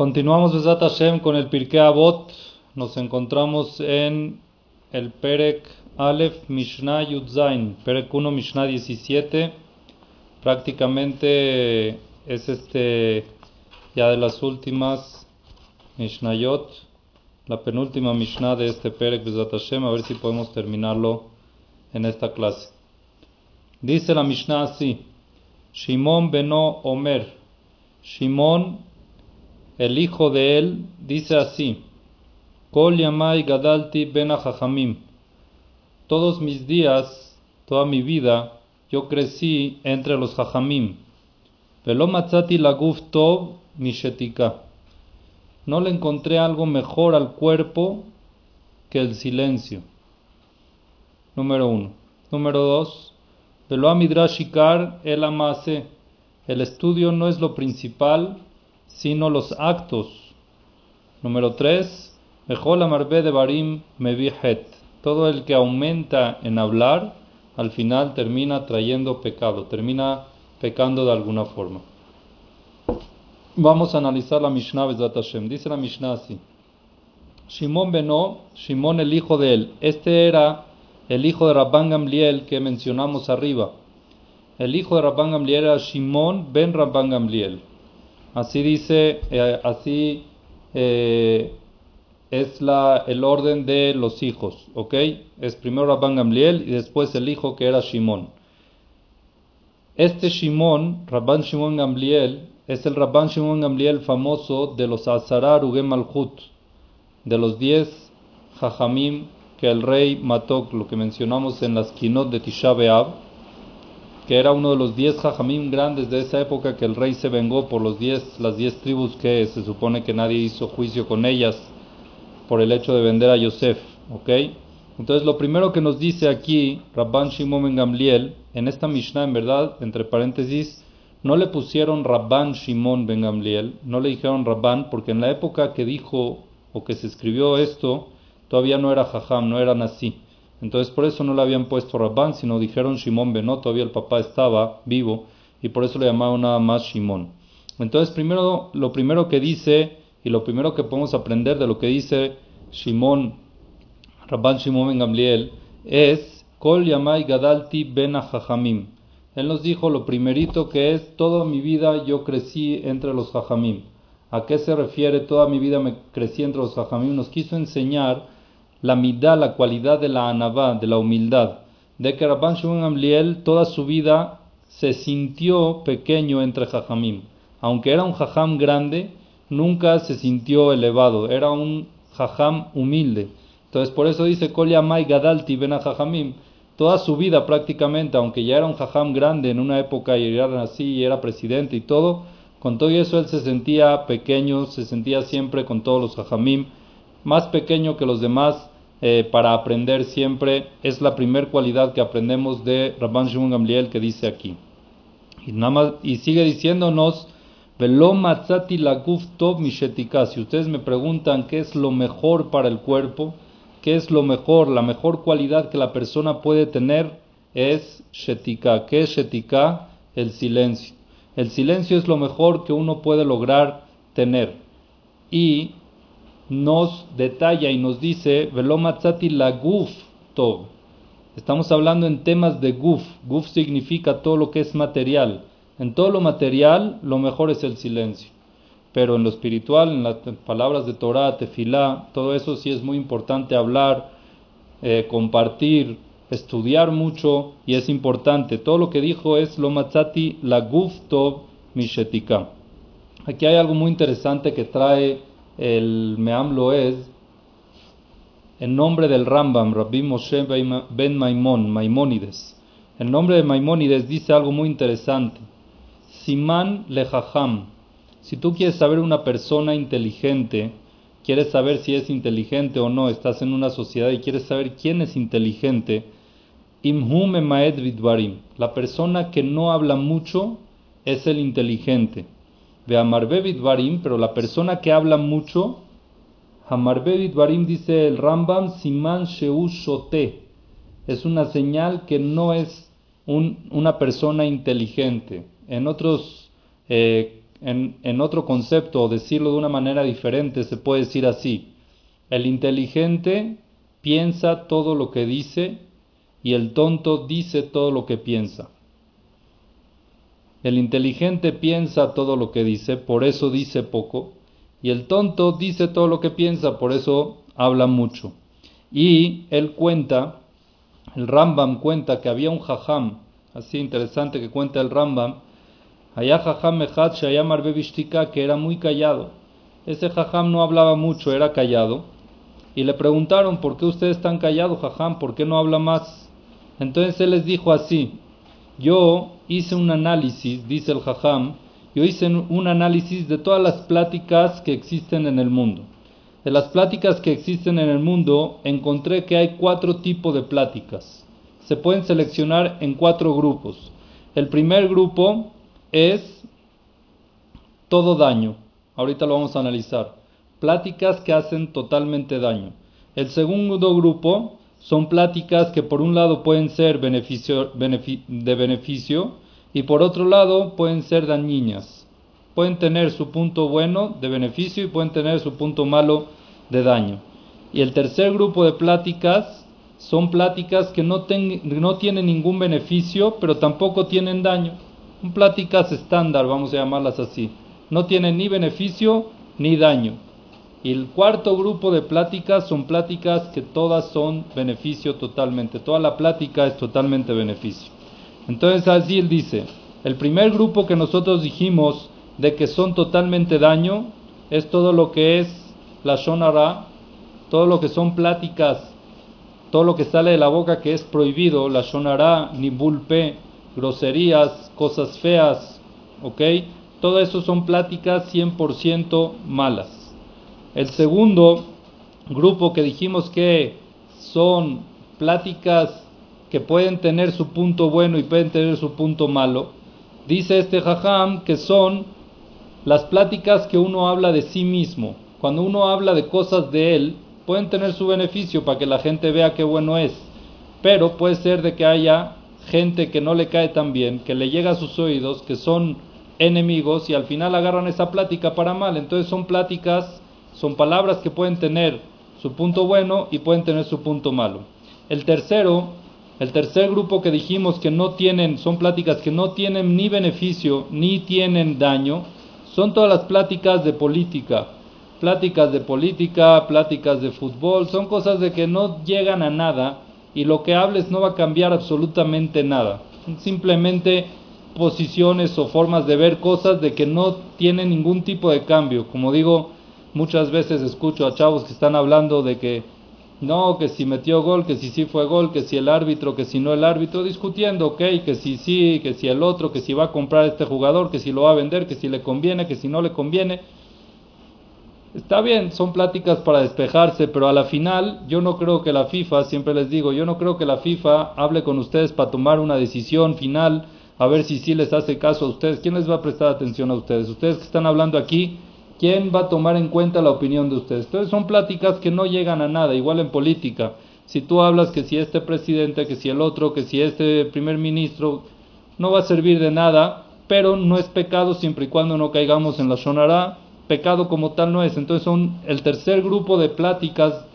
Continuamos Besat Hashem con el Pirkei Avot. Nos encontramos en el Perek Aleph Mishnah Yudzain, Perek 1 Mishnah 17. Prácticamente es este ya de las últimas Mishnayot, la penúltima Mishnah de este Perek Besat Hashem. A ver si podemos terminarlo en esta clase. Dice la Mishnah así: Shimon Beno Omer. Shimon el hijo de él dice así: Kol yamai gadalti ben Todos mis días, toda mi vida, yo crecí entre los jajamim. Velo matzati laguf tov mishetika. No le encontré algo mejor al cuerpo que el silencio. Número uno. Número dos. Velo amidrashikar el amase. El estudio no es lo principal, sino los actos. Número 3. Mejol amarbe de barim mevihet. Todo el que aumenta en hablar, al final termina trayendo pecado, termina pecando de alguna forma. Vamos a analizar la Mishnah Bezat Hashem. Dice la Mishnah así. Shimon Beno, Shimon el hijo de él. Este era el hijo de Rabban Gamliel que mencionamos arriba. El hijo de Rabban Gamliel era Shimon ben Rabban Gamliel. Así dice, eh, así eh, es la, el orden de los hijos, ¿ok? Es primero Rabban Gamliel y después el hijo que era Shimón. Este Shimón, Rabban Shimón Gamliel, es el Rabban Shimón Gamliel famoso de los Azarar Malhut, de los diez Jajamim que el rey mató, lo que mencionamos en las Kinot de Tisha B'Av que era uno de los diez jajamim grandes de esa época que el rey se vengó por los diez, las diez tribus que se supone que nadie hizo juicio con ellas por el hecho de vender a Yosef, ¿ok? Entonces lo primero que nos dice aquí Rabban Shimon ben Gamliel, en esta Mishnah en verdad, entre paréntesis, no le pusieron Rabban Shimon ben Gamliel, no le dijeron Rabban, porque en la época que dijo o que se escribió esto, todavía no era jajam, no era nací. Entonces por eso no le habían puesto Rabban, sino dijeron Shimon Benó, todavía el papá estaba vivo y por eso le llamaban nada más Shimon. Entonces primero, lo primero que dice y lo primero que podemos aprender de lo que dice Shimon, Rabban Shimon Ben Gamliel, es Kol Yamai Gadalti Ben. Él nos dijo lo primerito que es, toda mi vida yo crecí entre los Jajamim. ¿A qué se refiere toda mi vida me crecí entre los Jajamim? Nos quiso enseñar la midá, la cualidad de la anabá, de la humildad, de que Rabban Shimon Gamliel toda su vida se sintió pequeño entre jajamim. Aunque era un jajam grande, nunca se sintió elevado, era un jajam humilde. Entonces por eso dice Mai Gadalti Ben Jajamim, toda su vida prácticamente, aunque ya era un jajam grande en una época y era así y era presidente y todo, con todo eso él se sentía pequeño, se sentía siempre con todos los jajamim, más pequeño que los demás, eh, para aprender siempre es la primera cualidad que aprendemos de Rabban Shimon Gamliel que dice aquí. Y, nada y sigue diciéndonos, Velo matzati laguf tov mishetika. Si ustedes me preguntan qué es lo mejor para el cuerpo, qué es lo mejor, la mejor cualidad que la persona puede tener es shetika. ¿Qué es shetika? El silencio. El silencio es lo mejor que uno puede lograr tener. Y nos detalla y nos dice, Velomatzati la guf tov. Estamos hablando en temas de guf. Guf significa todo lo que es material. En todo lo material, lo mejor es el silencio. Pero en lo espiritual, en las palabras de Torah, tefilá, todo eso sí es muy importante hablar, eh, compartir, estudiar mucho y es importante. Todo lo que dijo es lo matzati la guf tov. Aquí hay algo muy interesante que trae el Meam es en nombre del Rambam, Rabbi Moshe ben Maimon, Maimónides. El nombre de Maimónides dice algo muy interesante. Simán lejaham. Si tú quieres saber una persona inteligente, quieres saber si es inteligente o no, estás en una sociedad y quieres saber quién es inteligente, imhum maed vidvarim. La persona que no habla mucho es el inteligente. De Amarbevit Varim, pero la persona que habla mucho, Amarbevit Varim dice el Rambam, Siman Sheu Shote, es una señal que no es una persona inteligente. En otros, eh, en otro concepto o decirlo de una manera diferente, se puede decir así. El inteligente piensa todo lo que dice y el tonto dice todo lo que piensa. El inteligente piensa todo lo que dice, por eso dice poco, y el tonto dice todo lo que piensa, por eso habla mucho. Y él cuenta, el Rambam cuenta que había un jajam, así interesante que cuenta el Rambam, allá jajam mejad shayam que era muy callado. Ese jajam no hablaba mucho, era callado. Y le preguntaron, ¿por qué usted es tan callado, jajam? ¿Por qué no habla más? Entonces él les dijo así, yo hice un análisis, dice el jajam, yo hice un análisis de todas las pláticas que existen en el mundo. De las pláticas que existen en el mundo, encontré que hay cuatro tipos de pláticas. Se pueden seleccionar en cuatro grupos. El primer grupo es todo daño. Ahorita lo vamos a analizar. Pláticas que hacen totalmente daño. El segundo grupo son pláticas que por un lado pueden ser beneficio, de beneficio y por otro lado pueden ser dañinas. Pueden tener su punto bueno de beneficio y pueden tener su punto malo de daño. Y el tercer grupo de pláticas son pláticas que no, no tienen ningún beneficio, pero tampoco tienen daño. Son pláticas estándar, vamos a llamarlas así. No tienen ni beneficio ni daño. Y el cuarto grupo de pláticas son pláticas que todas son beneficio totalmente. Toda la plática es totalmente beneficio. Entonces así él dice, el primer grupo que nosotros dijimos de que son totalmente daño es todo lo que es la shonara, todo lo que son pláticas, todo lo que sale de la boca que es prohibido, la shonara, nibulpe, groserías, cosas feas, ¿ok? Todo eso son pláticas 100% malas. El segundo grupo que dijimos que son pláticas que pueden tener su punto bueno y pueden tener su punto malo, dice este jajam que son las pláticas que uno habla de sí mismo. Cuando uno habla de cosas de él, pueden tener su beneficio para que la gente vea qué bueno es, pero puede ser de que haya gente que no le cae tan bien, que le llega a sus oídos, que son enemigos y al final agarran esa plática para mal. Entonces son pláticas son palabras que pueden tener su punto bueno y pueden tener su punto malo. El tercero, el tercer grupo que dijimos que no tienen, son pláticas que no tienen ni beneficio ni tienen daño, son todas las pláticas de política. Pláticas de política, pláticas de fútbol, son cosas de que no llegan a nada y lo que hables no va a cambiar absolutamente nada. Simplemente posiciones o formas de ver cosas de que no tienen ningún tipo de cambio. Como digo, Muchas veces escucho a chavos que están hablando de que no, que si metió gol, que si sí fue gol, que si el árbitro, que si no el árbitro, discutiendo, ok, que si sí, que si el otro, que si va a comprar este jugador, que si lo va a vender, que si le conviene, que si no le conviene. Está bien, son pláticas para despejarse, pero a la final yo no creo que la FIFA, siempre les digo, yo no creo que la FIFA hable con ustedes para tomar una decisión final, a ver si sí les hace caso a ustedes. ¿Quién les va a prestar atención a ustedes? Ustedes que están hablando aquí, ¿Quién va a tomar en cuenta la opinión de ustedes? Entonces son pláticas que no llegan a nada, igual en política. Si tú hablas que si este presidente, que si el otro, que si este primer ministro, no va a servir de nada, pero no es pecado siempre y cuando no caigamos en la shonara. Pecado como tal no es. Entonces son el tercer grupo de pláticas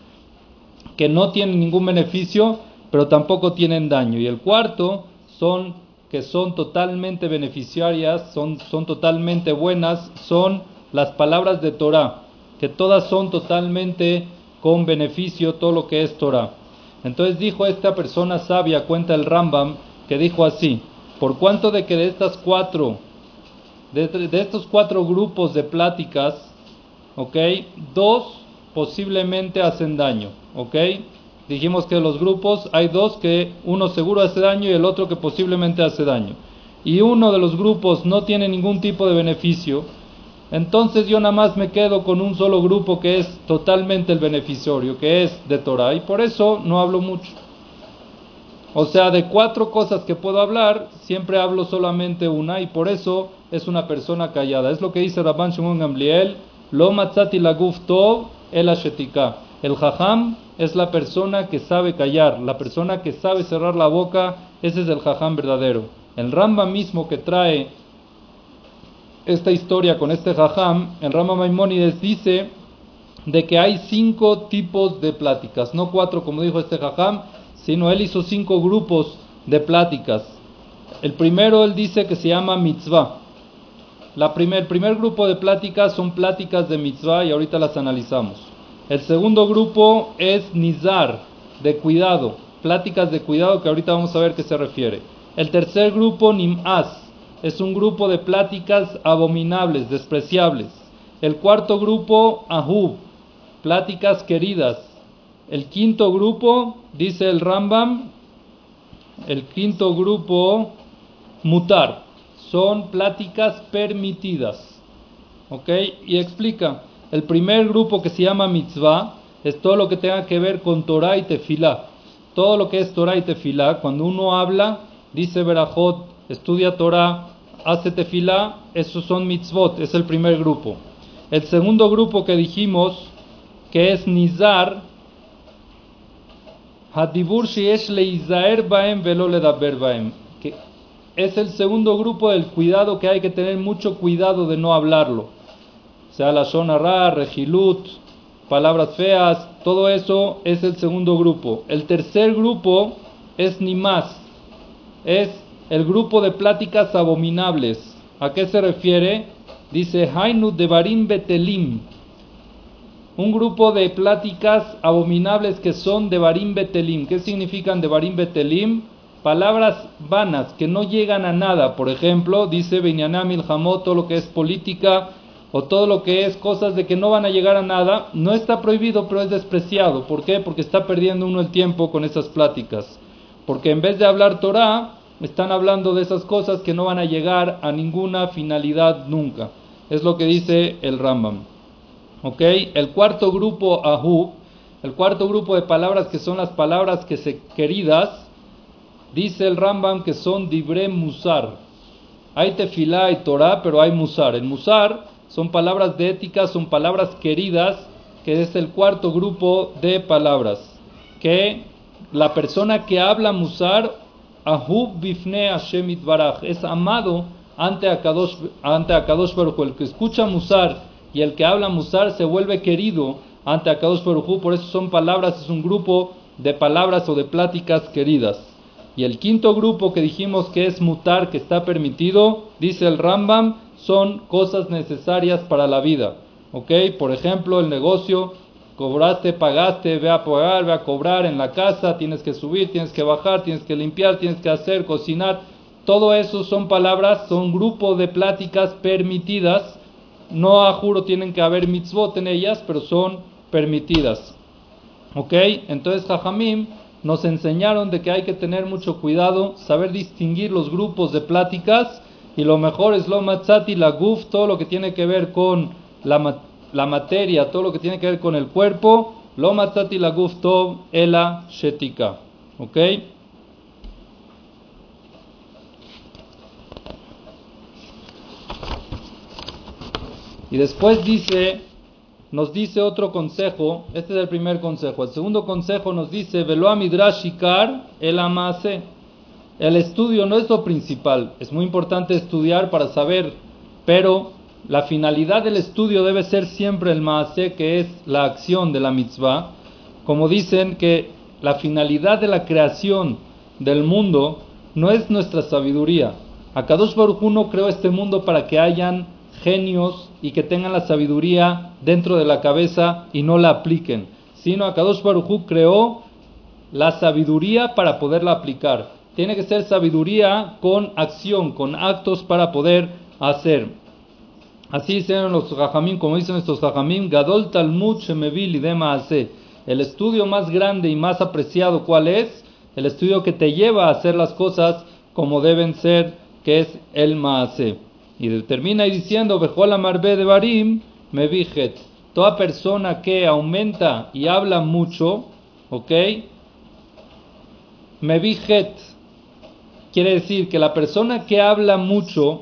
que no tienen ningún beneficio, pero tampoco tienen daño. Y el cuarto son que son totalmente beneficiarias, son, son totalmente buenas, son las palabras de Torah, que todas son totalmente con beneficio, todo lo que es Torah. Entonces dijo esta persona sabia, cuenta el Rambam, que dijo así, por cuanto de que de estas cuatro, de, de estos cuatro grupos de pláticas, ok, dos posiblemente hacen daño, ok, dijimos que de los grupos hay dos que uno seguro hace daño y el otro que posiblemente hace daño. Y uno de los grupos no tiene ningún tipo de beneficio, entonces yo nada más me quedo con un solo grupo que es totalmente el beneficiario, que es de Torah, y por eso no hablo mucho. O sea, de cuatro cosas que puedo hablar, siempre hablo solamente una, y por eso es una persona callada. Es lo que dice Rabban Shimon Gamliel, lo matzati la tov el ashetika. El jajam es la persona que sabe callar, la persona que sabe cerrar la boca, ese es el jajam verdadero. El Ramba mismo que trae esta historia con este jajam, el Rama Maimónides dice de que hay cinco tipos de pláticas, no cuatro como dijo este jajam, sino él hizo cinco grupos de pláticas. El primero él dice que se llama mitzvah. La primer, el primer grupo de pláticas son pláticas de mitzvah y ahorita las analizamos. El segundo grupo es nizar, de cuidado, pláticas de cuidado que ahorita vamos a ver qué se refiere. El tercer grupo, nim'as, es un grupo de pláticas abominables, despreciables. El cuarto grupo, ahub, pláticas queridas. El quinto grupo, dice el Rambam, el quinto grupo, mutar, son pláticas permitidas. ¿Ok? Y explica, el primer grupo que se llama mitzvah es todo lo que tenga que ver con Torah y Tefilá. Todo lo que es Torah y Tefilá, cuando uno habla, dice Berajot, estudia Torah, hace Tefilá, esos son mitzvot, es el primer grupo. El segundo grupo que dijimos, que es Nizar, Hadibur Baem Baem, que es el segundo grupo del cuidado que hay que tener mucho cuidado de no hablarlo. Sea, la Shonara, Regilut, palabras feas, todo eso es el segundo grupo. El tercer grupo es ni más, es el grupo de pláticas abominables. ¿A qué se refiere? Dice Hainu Devarim Betelim, un grupo de pláticas abominables que son de Barim Betelim. ¿Qué significan de Barim Betelim? Palabras vanas que no llegan a nada. Por ejemplo, dice Benyanam Milhamot, todo lo que es política o todo lo que es cosas de que no van a llegar a nada, no está prohibido, pero es despreciado. ¿Por qué? Porque está perdiendo uno el tiempo con esas pláticas. Porque en vez de hablar Torah, están hablando de esas cosas que no van a llegar a ninguna finalidad nunca. Es lo que dice el Rambam. ¿Ok? El cuarto grupo, Ahub, el cuarto grupo de palabras que son las palabras que se queridas, dice el Rambam que son dibre musar. Hay tefilá y Torah, pero hay musar. El musar son palabras de ética, son palabras queridas, que es el cuarto grupo de palabras. Que la persona que habla musar, Ahub bifne Hashem es amado ante Akadosh, ante Akadosh Baruch El que escucha musar y el que habla Musar se vuelve querido ante Akadosh Baruj por eso son palabras, es un grupo de palabras o de pláticas queridas. Y el quinto grupo que dijimos que es mutar, que está permitido, dice el Rambam, son cosas necesarias para la vida. ¿Ok? Por ejemplo, el negocio, cobraste, pagaste, ve a pagar, ve a cobrar en la casa, tienes que subir, tienes que bajar, tienes que limpiar, tienes que hacer, cocinar. Todo eso son palabras, son grupos de pláticas permitidas no a juro tienen que haber mitzvot en ellas, pero son permitidas. ¿Ok? Entonces, Jajamim nos enseñaron de que hay que tener mucho cuidado, saber distinguir los grupos de pláticas y lo mejor es lo matzati, la guf, todo lo que tiene que ver con la, la materia, todo lo que tiene que ver con el cuerpo, lo matzati, la guf, tov, ela, shetika. ¿Ok? Y después dice, nos dice otro consejo, este es el primer consejo. El segundo consejo nos dice, Veloa Midrashikar el amase. El estudio no es lo principal, es muy importante estudiar para saber, pero la finalidad del estudio debe ser siempre el maase, que es la acción de la mitzvah. Como dicen que la finalidad de la creación del mundo no es nuestra sabiduría. Akadosh Baruj no creó este mundo para que hayan genios y que tengan la sabiduría dentro de la cabeza y no la apliquen, sino Akadosh Baruj creó la sabiduría para poderla aplicar. Tiene que ser sabiduría con acción, con actos para poder hacer. Así dicen los jajamim, como dicen estos jajamim, Gadol Talmud Shemevil y El estudio más grande y más apreciado, ¿cuál es? El estudio que te lleva a hacer las cosas como deben ser, que es el Maase. Y termina diciendo, Bejola Marbe de Barim, me vijet. Toda persona que aumenta y habla mucho, ¿ok? Me vijet. Quiere decir que la persona que habla mucho,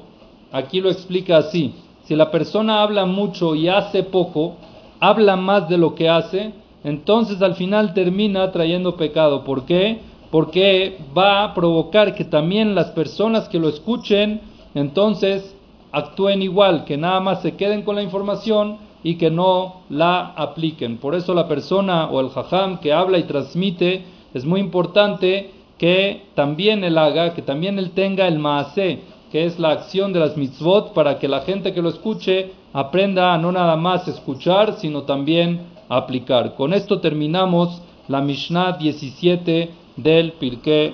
aquí lo explica así, si la persona habla mucho y hace poco, habla más de lo que hace, entonces al final termina trayendo pecado. ¿Por qué? Porque va a provocar que también las personas que lo escuchen, entonces actúen igual, que nada más se queden con la información y que no la apliquen. Por eso la persona o el jajam que habla y transmite es muy importante que también él haga, que también él tenga el maase, que es la acción de las mitzvot, para que la gente que lo escuche aprenda a no nada más escuchar, sino también aplicar. Con esto terminamos la Mishnah 17 del Pirkei